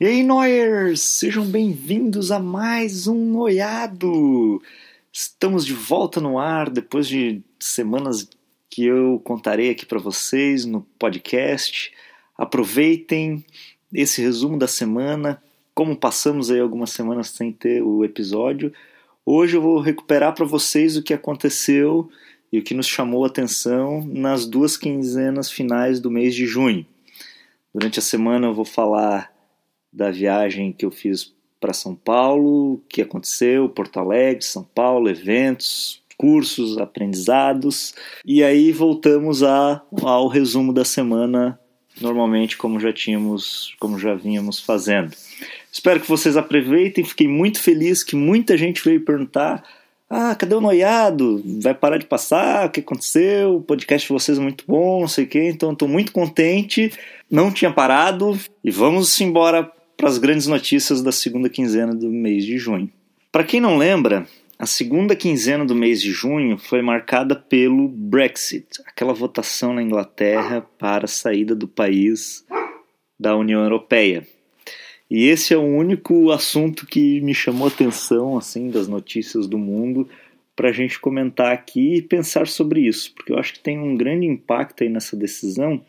E aí, Noyers! Sejam bem-vindos a mais um Noiado! Estamos de volta no ar depois de semanas que eu contarei aqui para vocês no podcast. Aproveitem esse resumo da semana, como passamos aí algumas semanas sem ter o episódio. Hoje eu vou recuperar para vocês o que aconteceu e o que nos chamou a atenção nas duas quinzenas finais do mês de junho. Durante a semana eu vou falar da viagem que eu fiz para São Paulo, o que aconteceu, Porto Alegre, São Paulo, eventos, cursos, aprendizados. E aí voltamos a, ao resumo da semana, normalmente como já tínhamos, como já vínhamos fazendo. Espero que vocês aproveitem, fiquei muito feliz que muita gente veio perguntar ah, cadê o noiado? Vai parar de passar? O que aconteceu? O podcast de vocês é muito bom, não sei o quê. Então, estou muito contente. Não tinha parado. E vamos embora para as grandes notícias da segunda quinzena do mês de junho. Para quem não lembra, a segunda quinzena do mês de junho foi marcada pelo Brexit, aquela votação na Inglaterra para a saída do país da União Europeia. E esse é o único assunto que me chamou atenção assim das notícias do mundo para a gente comentar aqui e pensar sobre isso, porque eu acho que tem um grande impacto aí nessa decisão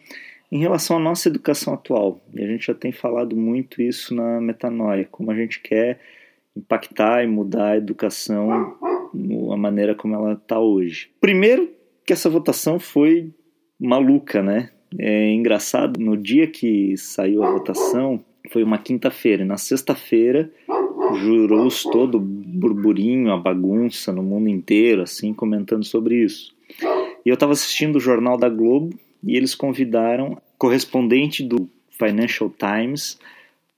em relação à nossa educação atual, e a gente já tem falado muito isso na metanoia, como a gente quer impactar e mudar a educação, a maneira como ela está hoje. Primeiro, que essa votação foi maluca, né? É engraçado, no dia que saiu a votação, foi uma quinta-feira, e na sexta-feira jurou-se todo o burburinho, a bagunça no mundo inteiro, assim, comentando sobre isso. E eu estava assistindo o Jornal da Globo, e eles convidaram correspondente do Financial Times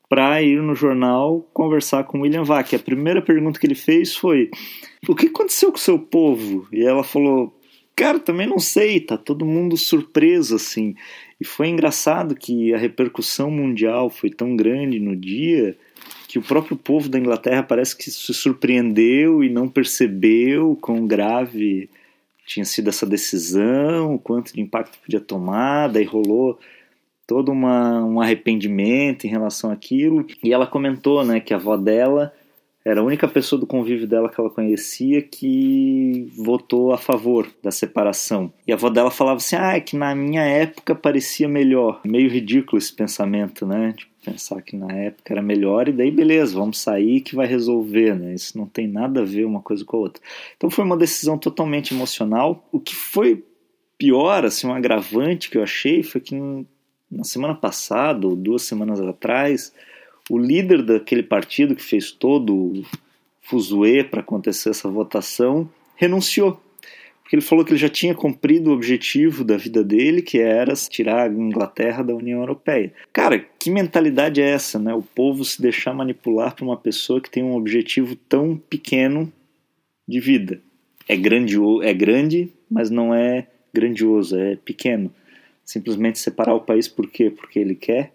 para ir no jornal conversar com William Vac. A primeira pergunta que ele fez foi: "O que aconteceu com o seu povo?" E ela falou: "Cara, também não sei, tá todo mundo surpreso assim". E foi engraçado que a repercussão mundial foi tão grande no dia que o próprio povo da Inglaterra parece que se surpreendeu e não percebeu quão grave tinha sido essa decisão, o quanto de impacto podia tomar, daí rolou todo uma, um arrependimento em relação àquilo. E ela comentou né, que a avó dela era a única pessoa do convívio dela que ela conhecia que votou a favor da separação. E a avó dela falava assim: ah, é que na minha época parecia melhor. Meio ridículo esse pensamento, né? Tipo, pensar que na época era melhor e daí beleza, vamos sair que vai resolver, né? Isso não tem nada a ver uma coisa com a outra. Então foi uma decisão totalmente emocional. O que foi pior, assim, um agravante que eu achei foi que na semana passada, ou duas semanas atrás, o líder daquele partido que fez todo o fuzuê para acontecer essa votação renunciou. Porque ele falou que ele já tinha cumprido o objetivo da vida dele, que era tirar a Inglaterra da União Europeia. Cara, que mentalidade é essa, né? O povo se deixar manipular por uma pessoa que tem um objetivo tão pequeno de vida. É, grandio é grande, mas não é grandioso, é pequeno. Simplesmente separar o país por quê? Porque ele quer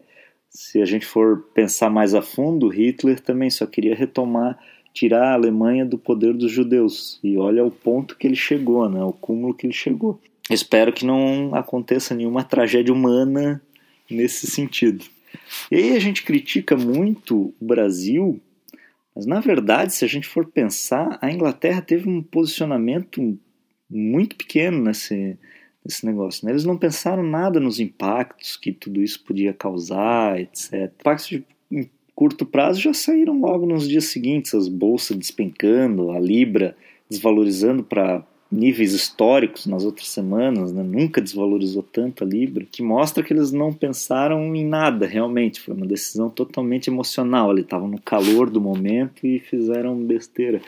se a gente for pensar mais a fundo, Hitler também só queria retomar, tirar a Alemanha do poder dos judeus. E olha o ponto que ele chegou, né? o cúmulo que ele chegou. Espero que não aconteça nenhuma tragédia humana nesse sentido. E aí a gente critica muito o Brasil, mas na verdade, se a gente for pensar, a Inglaterra teve um posicionamento muito pequeno nesse, esse negócio. Né? Eles não pensaram nada nos impactos que tudo isso podia causar, etc. Impactos de em curto prazo já saíram logo nos dias seguintes, as bolsas despencando, a libra desvalorizando para níveis históricos nas outras semanas, né? nunca desvalorizou tanto a libra, que mostra que eles não pensaram em nada realmente, foi uma decisão totalmente emocional, eles estavam no calor do momento e fizeram besteira.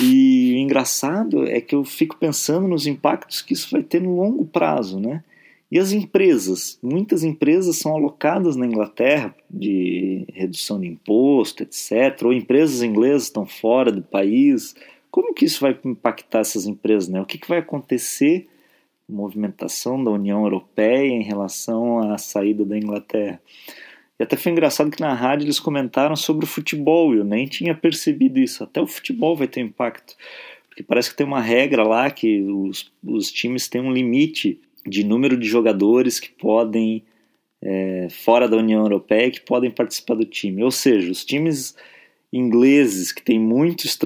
E o engraçado é que eu fico pensando nos impactos que isso vai ter no longo prazo, né? E as empresas? Muitas empresas são alocadas na Inglaterra de redução de imposto, etc. Ou empresas inglesas estão fora do país. Como que isso vai impactar essas empresas? Né? O que, que vai acontecer movimentação da União Europeia em relação à saída da Inglaterra? E até foi engraçado que na rádio eles comentaram sobre o futebol, eu nem tinha percebido isso. Até o futebol vai ter impacto. Porque parece que tem uma regra lá que os, os times têm um limite de número de jogadores que podem é, fora da União Europeia que podem participar do time. Ou seja, os times ingleses que têm muitos,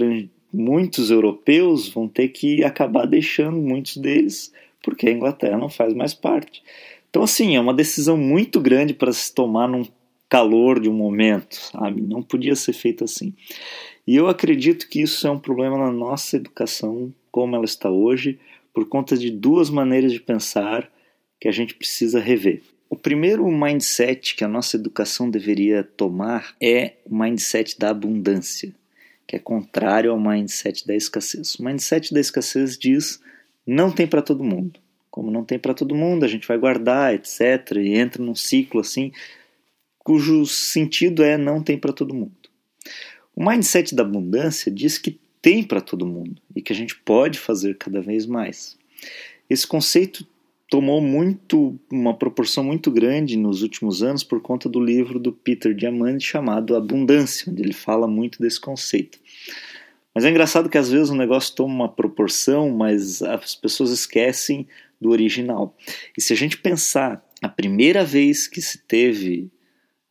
muitos europeus vão ter que acabar deixando muitos deles porque a Inglaterra não faz mais parte. Então, assim, é uma decisão muito grande para se tomar num calor de um momento, sabe? Não podia ser feito assim. E eu acredito que isso é um problema na nossa educação, como ela está hoje, por conta de duas maneiras de pensar que a gente precisa rever. O primeiro mindset que a nossa educação deveria tomar é o mindset da abundância, que é contrário ao mindset da escassez. O mindset da escassez diz não tem para todo mundo. Como não tem para todo mundo, a gente vai guardar, etc. E entra num ciclo assim, cujo sentido é não tem para todo mundo. O mindset da abundância diz que tem para todo mundo e que a gente pode fazer cada vez mais. Esse conceito tomou muito uma proporção muito grande nos últimos anos por conta do livro do Peter Diamandis chamado Abundância, onde ele fala muito desse conceito. Mas é engraçado que às vezes o negócio toma uma proporção, mas as pessoas esquecem do original. E se a gente pensar a primeira vez que se teve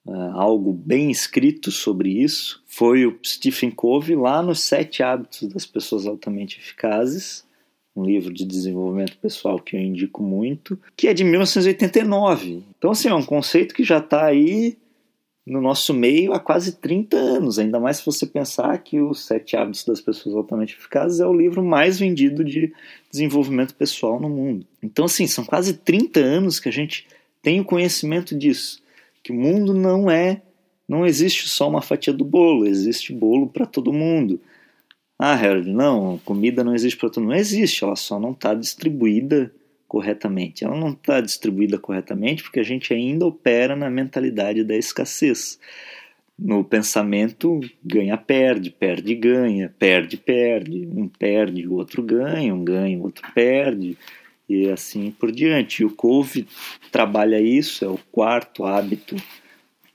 uh, algo bem escrito sobre isso, foi o Stephen Covey lá nos Sete Hábitos das Pessoas Altamente Eficazes, um livro de desenvolvimento pessoal que eu indico muito, que é de 1989. Então, assim, é um conceito que já está aí no nosso meio há quase 30 anos, ainda mais se você pensar que Os Sete Hábitos das Pessoas Altamente Eficazes é o livro mais vendido de desenvolvimento pessoal no mundo. Então, assim, são quase 30 anos que a gente tem o conhecimento disso, que o mundo não é, não existe só uma fatia do bolo, existe bolo para todo mundo. Ah, Harold, não, comida não existe para todo mundo. Não existe, ela só não está distribuída corretamente. Ela não está distribuída corretamente porque a gente ainda opera na mentalidade da escassez. No pensamento, ganha-perde, perde-ganha, perde-perde. Um perde, o outro ganha, um ganha, o outro perde, e assim por diante. E o Cove trabalha isso, é o quarto hábito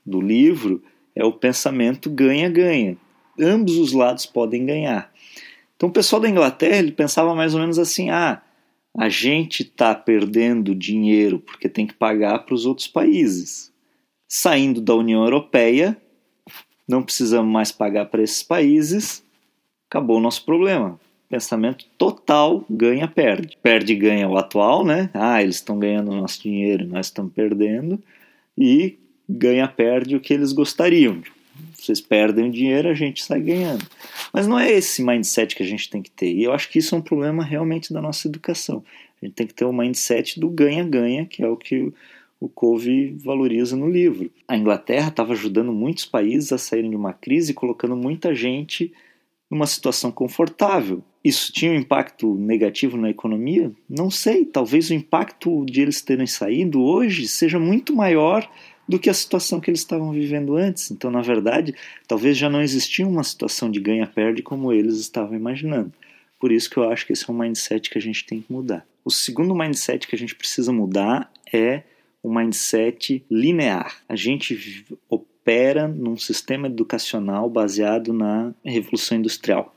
do livro, é o pensamento ganha-ganha. Ambos os lados podem ganhar. Então o pessoal da Inglaterra ele pensava mais ou menos assim: ah, a gente está perdendo dinheiro porque tem que pagar para os outros países. Saindo da União Europeia, não precisamos mais pagar para esses países, acabou o nosso problema. Pensamento total ganha-perde. Perde-ganha o atual, né? Ah, eles estão ganhando nosso dinheiro, nós estamos perdendo. E ganha-perde o que eles gostariam vocês perdem o dinheiro, a gente sai ganhando. Mas não é esse mindset que a gente tem que ter. E eu acho que isso é um problema realmente da nossa educação. A gente tem que ter o um mindset do ganha-ganha, que é o que o Covey valoriza no livro. A Inglaterra estava ajudando muitos países a saírem de uma crise, colocando muita gente numa situação confortável. Isso tinha um impacto negativo na economia? Não sei. Talvez o impacto de eles terem saído hoje seja muito maior do que a situação que eles estavam vivendo antes. Então, na verdade, talvez já não existia uma situação de ganha-perde como eles estavam imaginando. Por isso que eu acho que esse é um mindset que a gente tem que mudar. O segundo mindset que a gente precisa mudar é o mindset linear. A gente opera num sistema educacional baseado na Revolução Industrial.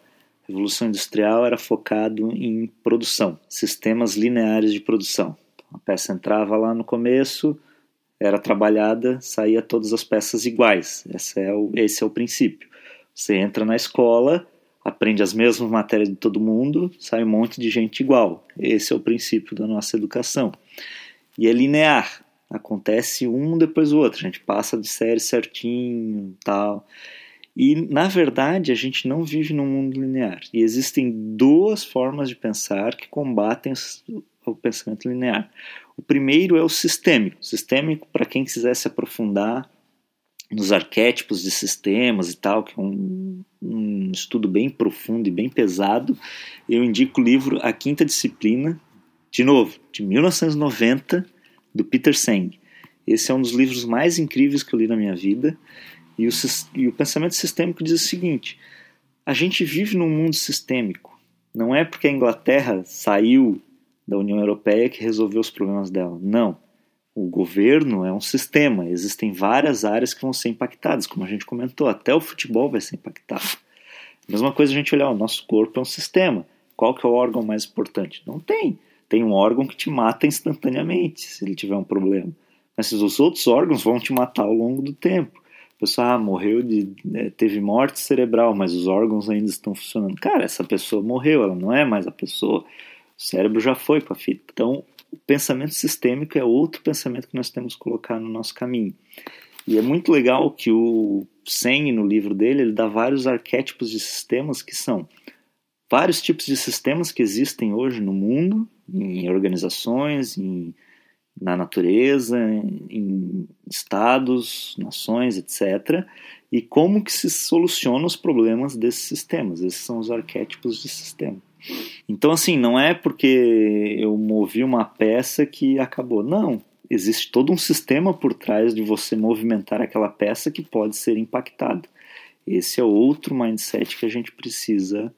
Revolução Industrial era focado em produção, sistemas lineares de produção. A peça entrava lá no começo, era trabalhada, saía todas as peças iguais. Esse é o, esse é o princípio. Você entra na escola, aprende as mesmas matérias de todo mundo, sai um monte de gente igual. Esse é o princípio da nossa educação. E é linear, acontece um depois do outro. A gente passa de série certinho, tal. E na verdade a gente não vive num mundo linear. E existem duas formas de pensar que combatem o pensamento linear. O primeiro é o sistêmico. Sistêmico, para quem quiser se aprofundar nos arquétipos de sistemas e tal, que é um, um estudo bem profundo e bem pesado, eu indico o livro A Quinta Disciplina, de novo, de 1990, do Peter Senge. Esse é um dos livros mais incríveis que eu li na minha vida. E o, e o pensamento sistêmico diz o seguinte: a gente vive num mundo sistêmico. Não é porque a Inglaterra saiu da União Europeia que resolveu os problemas dela. Não. O governo é um sistema, existem várias áreas que vão ser impactadas, como a gente comentou, até o futebol vai ser impactado. Mesma coisa a gente olhar, o nosso corpo é um sistema. Qual que é o órgão mais importante? Não tem. Tem um órgão que te mata instantaneamente se ele tiver um problema. Mas os outros órgãos vão te matar ao longo do tempo. Pessoa ah, morreu de. Né, teve morte cerebral, mas os órgãos ainda estão funcionando. Cara, essa pessoa morreu, ela não é mais a pessoa. O cérebro já foi para a fita. Então, o pensamento sistêmico é outro pensamento que nós temos que colocar no nosso caminho. E é muito legal que o Sen, no livro dele, ele dá vários arquétipos de sistemas que são vários tipos de sistemas que existem hoje no mundo, em organizações, em, na natureza, em estados, nações, etc. E como que se solucionam os problemas desses sistemas. Esses são os arquétipos de sistema. Então, assim, não é porque eu movi uma peça que acabou. Não. Existe todo um sistema por trás de você movimentar aquela peça que pode ser impactado. Esse é outro mindset que a gente precisa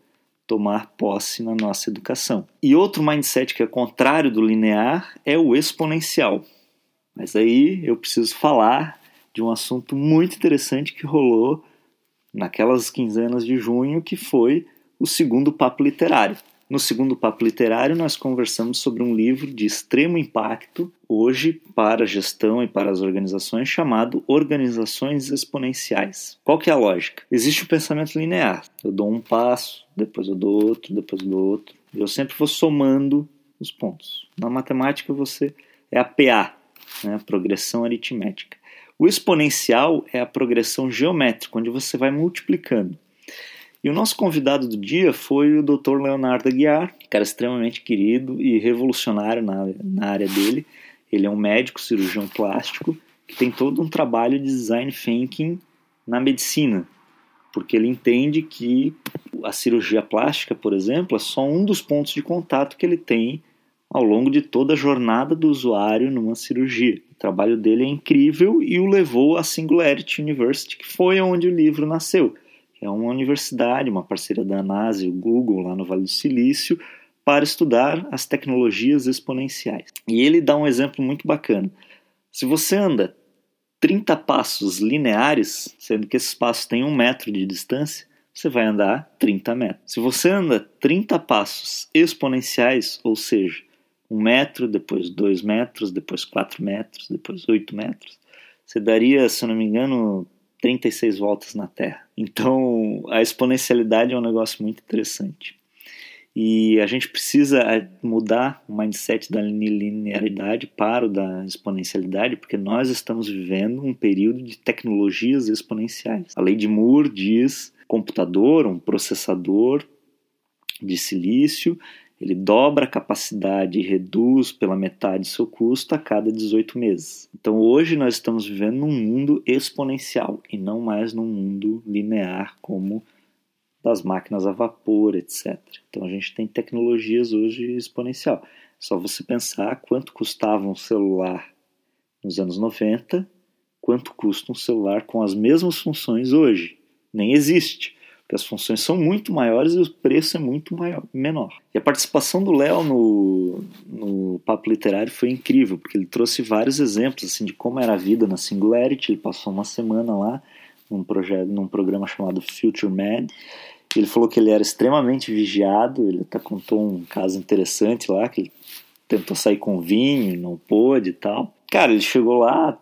tomar posse na nossa educação. E outro mindset que é contrário do linear é o exponencial. Mas aí eu preciso falar de um assunto muito interessante que rolou naquelas quinzenas de junho, que foi o segundo papo literário. No segundo papo literário, nós conversamos sobre um livro de extremo impacto hoje para a gestão e para as organizações chamado Organizações Exponenciais. Qual que é a lógica? Existe o pensamento linear. Eu dou um passo, depois eu dou outro, depois eu dou outro. Eu sempre vou somando os pontos. Na matemática você é a PA, né, a progressão aritmética. O exponencial é a progressão geométrica, onde você vai multiplicando. E o nosso convidado do dia foi o Dr. Leonardo Aguiar, cara extremamente querido e revolucionário na, na área dele. Ele é um médico cirurgião plástico que tem todo um trabalho de design thinking na medicina, porque ele entende que a cirurgia plástica, por exemplo, é só um dos pontos de contato que ele tem ao longo de toda a jornada do usuário numa cirurgia. O trabalho dele é incrível e o levou à Singularity University, que foi onde o livro nasceu é uma universidade, uma parceira da NASA e o Google lá no Vale do Silício, para estudar as tecnologias exponenciais. E ele dá um exemplo muito bacana. Se você anda 30 passos lineares, sendo que esses passos têm um metro de distância, você vai andar 30 metros. Se você anda 30 passos exponenciais, ou seja, um metro, depois dois metros, depois quatro metros, depois oito metros, você daria, se eu não me engano, 36 voltas na Terra. Então, a exponencialidade é um negócio muito interessante. E a gente precisa é, mudar o mindset da linearidade para o da exponencialidade, porque nós estamos vivendo um período de tecnologias exponenciais. A lei de Moore diz computador, um processador de silício, ele dobra a capacidade e reduz pela metade seu custo a cada 18 meses. Então hoje nós estamos vivendo num mundo exponencial e não mais num mundo linear como das máquinas a vapor, etc. Então a gente tem tecnologias hoje exponencial. Só você pensar quanto custava um celular nos anos 90, quanto custa um celular com as mesmas funções hoje. Nem existe que as funções são muito maiores e o preço é muito maior, menor. E a participação do Léo no, no Papo Literário foi incrível, porque ele trouxe vários exemplos assim, de como era a vida na Singularity. Ele passou uma semana lá num, projeto, num programa chamado Future Mad. Ele falou que ele era extremamente vigiado. Ele até contou um caso interessante lá, que ele tentou sair com vinho, não pôde e tal. Cara, ele chegou lá,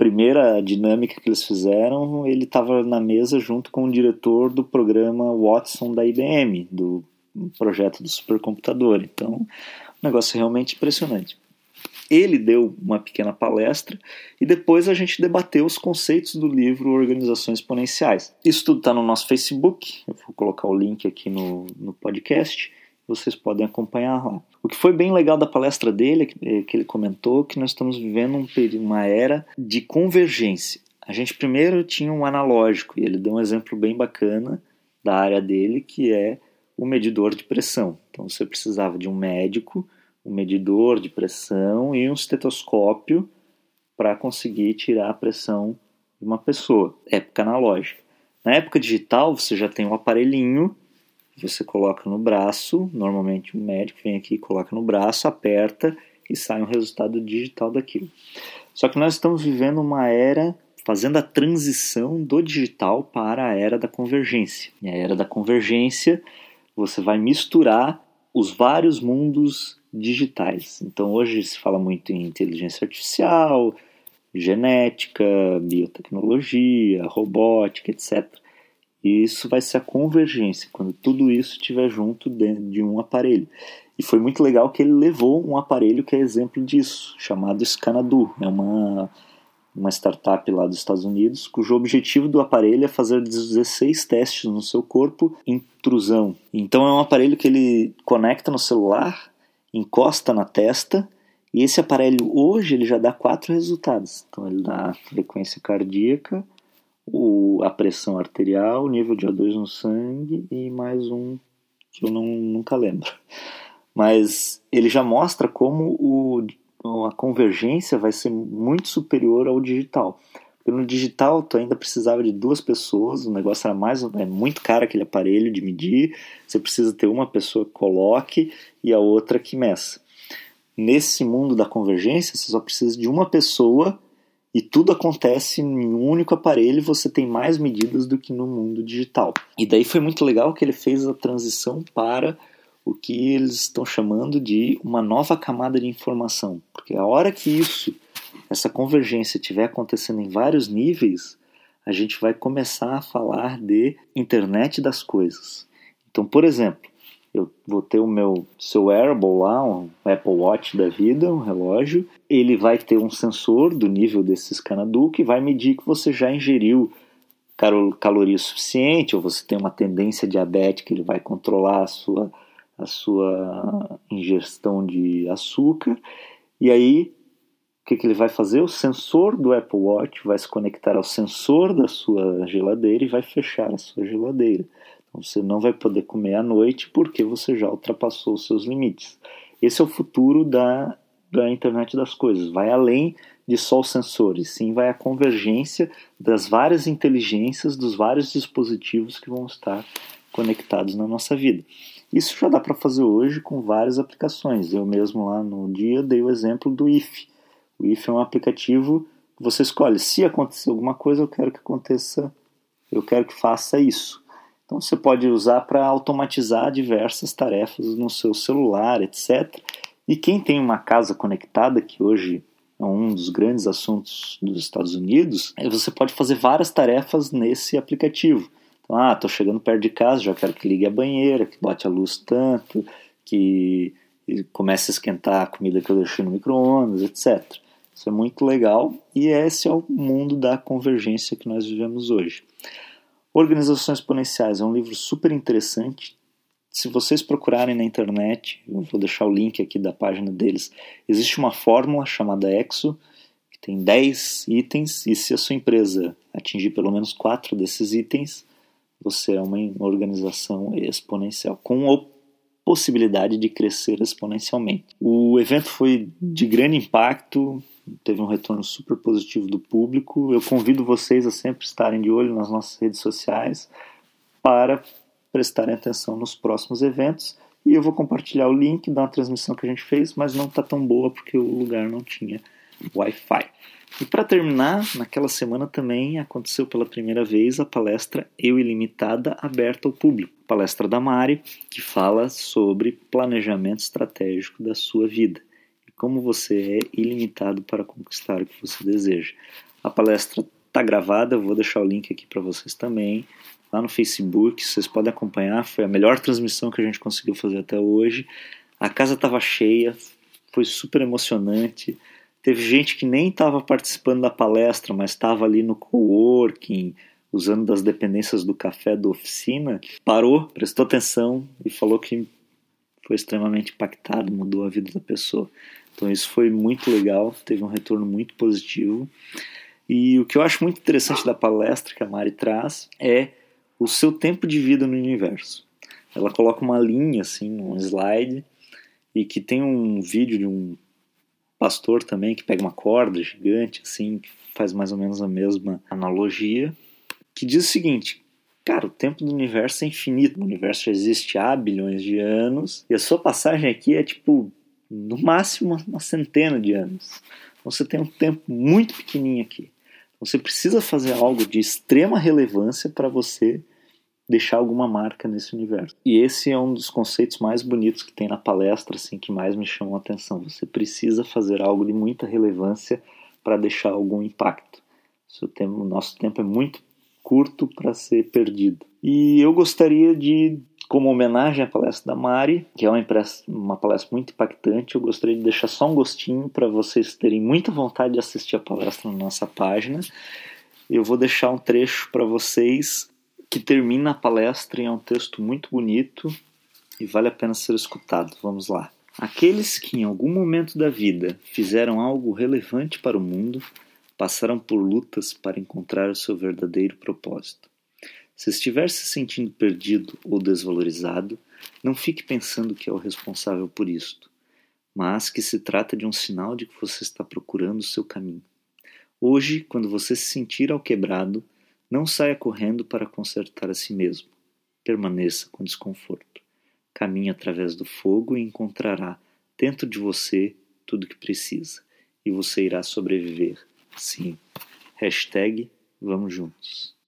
primeira dinâmica que eles fizeram, ele estava na mesa junto com o diretor do programa Watson da IBM, do projeto do supercomputador. Então, um negócio realmente impressionante. Ele deu uma pequena palestra e depois a gente debateu os conceitos do livro Organizações Exponenciais. Isso tudo está no nosso Facebook, eu vou colocar o link aqui no, no podcast vocês podem acompanhar lá. O que foi bem legal da palestra dele, é que ele comentou que nós estamos vivendo um período, uma era de convergência. A gente primeiro tinha um analógico, e ele deu um exemplo bem bacana da área dele, que é o medidor de pressão. Então você precisava de um médico, um medidor de pressão e um estetoscópio para conseguir tirar a pressão de uma pessoa. Época analógica. Na época digital, você já tem um aparelhinho você coloca no braço, normalmente o médico vem aqui, coloca no braço, aperta e sai um resultado digital daquilo. Só que nós estamos vivendo uma era fazendo a transição do digital para a era da convergência. E a era da convergência, você vai misturar os vários mundos digitais. Então hoje se fala muito em inteligência artificial, genética, biotecnologia, robótica, etc. E isso vai ser a convergência, quando tudo isso estiver junto dentro de um aparelho. E foi muito legal que ele levou um aparelho que é exemplo disso, chamado Scanadu. É uma, uma startup lá dos Estados Unidos, cujo objetivo do aparelho é fazer 16 testes no seu corpo intrusão. Então é um aparelho que ele conecta no celular, encosta na testa, e esse aparelho hoje ele já dá quatro resultados. Então ele dá frequência cardíaca, o, a pressão arterial, o nível de O2 no sangue e mais um que eu não, nunca lembro mas ele já mostra como o, a convergência vai ser muito superior ao digital. Porque no digital tu ainda precisava de duas pessoas, o negócio era mais é muito caro aquele aparelho de medir, você precisa ter uma pessoa que coloque e a outra que meça. Nesse mundo da convergência, você só precisa de uma pessoa e tudo acontece em um único aparelho você tem mais medidas do que no mundo digital. E daí foi muito legal que ele fez a transição para o que eles estão chamando de uma nova camada de informação. Porque a hora que isso, essa convergência estiver acontecendo em vários níveis, a gente vai começar a falar de internet das coisas. Então, por exemplo, eu vou ter o meu seu wearable lá, um Apple Watch da vida, um relógio, ele vai ter um sensor do nível desse escanadu que vai medir que você já ingeriu caloria suficiente ou você tem uma tendência diabética, ele vai controlar a sua a sua ingestão de açúcar. E aí, o que, que ele vai fazer? O sensor do Apple Watch vai se conectar ao sensor da sua geladeira e vai fechar a sua geladeira. Então você não vai poder comer à noite porque você já ultrapassou os seus limites. Esse é o futuro da, da internet das coisas. Vai além de só os sensores, sim vai a convergência das várias inteligências dos vários dispositivos que vão estar conectados na nossa vida. Isso já dá para fazer hoje com várias aplicações. Eu mesmo lá no dia dei o exemplo do IF. O IF é um aplicativo que você escolhe se acontecer alguma coisa, eu quero que aconteça, eu quero que faça isso. Então você pode usar para automatizar diversas tarefas no seu celular, etc. E quem tem uma casa conectada, que hoje é um dos grandes assuntos dos Estados Unidos, você pode fazer várias tarefas nesse aplicativo. Ah, tô chegando perto de casa, já quero que ligue a banheira, que bote a luz tanto, que comece a esquentar a comida que eu deixei no micro-ondas, etc. Isso é muito legal e esse é o mundo da convergência que nós vivemos hoje. Organizações Exponenciais é um livro super interessante. Se vocês procurarem na internet, eu vou deixar o link aqui da página deles, existe uma fórmula chamada EXO, que tem 10 itens, e se a sua empresa atingir pelo menos 4 desses itens, você é uma organização exponencial, com a possibilidade de crescer exponencialmente. O evento foi de grande impacto, teve um retorno super positivo do público. Eu convido vocês a sempre estarem de olho nas nossas redes sociais para prestarem atenção nos próximos eventos. E eu vou compartilhar o link da transmissão que a gente fez, mas não está tão boa porque o lugar não tinha Wi-Fi. E para terminar, naquela semana também aconteceu pela primeira vez a palestra Eu Ilimitada aberta ao público. Palestra da Mari, que fala sobre planejamento estratégico da sua vida como você é ilimitado para conquistar o que você deseja. A palestra está gravada, vou deixar o link aqui para vocês também. Lá no Facebook, vocês podem acompanhar. Foi a melhor transmissão que a gente conseguiu fazer até hoje. A casa estava cheia, foi super emocionante Teve gente que nem estava participando da palestra, mas estava ali no coworking, usando das dependências do café da oficina, parou, prestou atenção e falou que foi extremamente impactado, mudou a vida da pessoa. Então isso foi muito legal, teve um retorno muito positivo. E o que eu acho muito interessante da palestra que a Mari traz é o seu tempo de vida no universo. Ela coloca uma linha assim, um slide, e que tem um vídeo de um pastor também que pega uma corda gigante, assim, que faz mais ou menos a mesma analogia, que diz o seguinte: Cara, o tempo do universo é infinito. O universo já existe há bilhões de anos e a sua passagem aqui é tipo, no máximo, uma centena de anos. Você tem um tempo muito pequenininho aqui. Você precisa fazer algo de extrema relevância para você deixar alguma marca nesse universo. E esse é um dos conceitos mais bonitos que tem na palestra, assim, que mais me chamou a atenção. Você precisa fazer algo de muita relevância para deixar algum impacto. O nosso tempo é muito curto para ser perdido. E eu gostaria de, como homenagem à palestra da Mari, que é uma, uma palestra muito impactante, eu gostaria de deixar só um gostinho para vocês terem muita vontade de assistir a palestra na nossa página. Eu vou deixar um trecho para vocês que termina a palestra e é um texto muito bonito e vale a pena ser escutado. Vamos lá. Aqueles que em algum momento da vida fizeram algo relevante para o mundo passaram por lutas para encontrar o seu verdadeiro propósito. Se estiver se sentindo perdido ou desvalorizado, não fique pensando que é o responsável por isto, mas que se trata de um sinal de que você está procurando o seu caminho. Hoje, quando você se sentir alquebrado, não saia correndo para consertar a si mesmo. Permaneça com desconforto. Caminhe através do fogo e encontrará dentro de você tudo o que precisa, e você irá sobreviver Sim. Hashtag Vamos Juntos.